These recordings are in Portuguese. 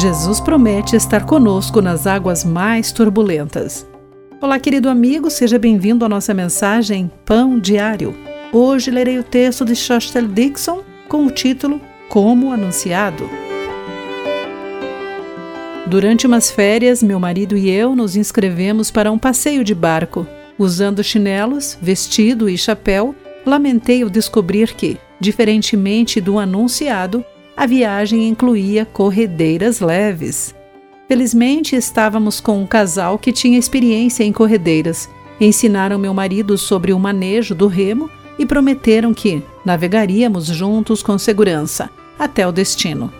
Jesus promete estar conosco nas águas mais turbulentas. Olá, querido amigo, seja bem-vindo à nossa mensagem Pão Diário. Hoje lerei o texto de Shostel Dixon com o título Como Anunciado. Durante umas férias, meu marido e eu nos inscrevemos para um passeio de barco. Usando chinelos, vestido e chapéu, lamentei ao descobrir que, diferentemente do anunciado, a viagem incluía corredeiras leves. Felizmente, estávamos com um casal que tinha experiência em corredeiras. Ensinaram meu marido sobre o manejo do remo e prometeram que navegaríamos juntos com segurança até o destino.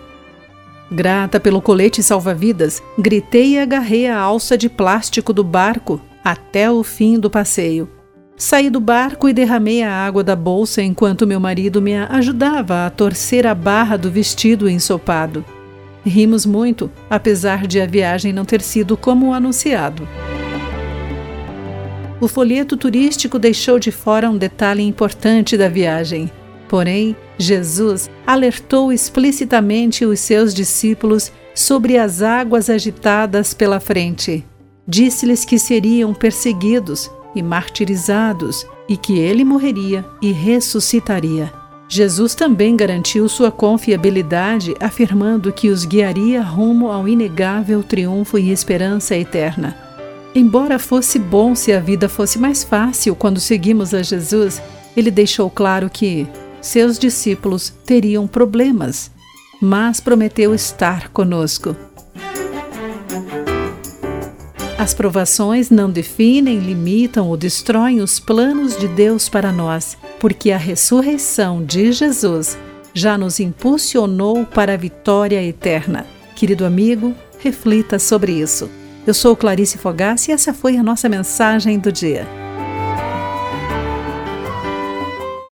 Grata pelo colete salva-vidas, gritei e agarrei a alça de plástico do barco até o fim do passeio. Saí do barco e derramei a água da bolsa enquanto meu marido me ajudava a torcer a barra do vestido ensopado. Rimos muito, apesar de a viagem não ter sido como anunciado. O folheto turístico deixou de fora um detalhe importante da viagem. Porém, Jesus alertou explicitamente os seus discípulos sobre as águas agitadas pela frente. Disse-lhes que seriam perseguidos e martirizados e que ele morreria e ressuscitaria. Jesus também garantiu sua confiabilidade, afirmando que os guiaria rumo ao inegável triunfo e esperança eterna. Embora fosse bom se a vida fosse mais fácil quando seguimos a Jesus, ele deixou claro que seus discípulos teriam problemas, mas prometeu estar conosco. As provações não definem, limitam ou destroem os planos de Deus para nós, porque a ressurreição de Jesus já nos impulsionou para a vitória eterna. Querido amigo, reflita sobre isso. Eu sou Clarice Fogassi e essa foi a nossa mensagem do dia.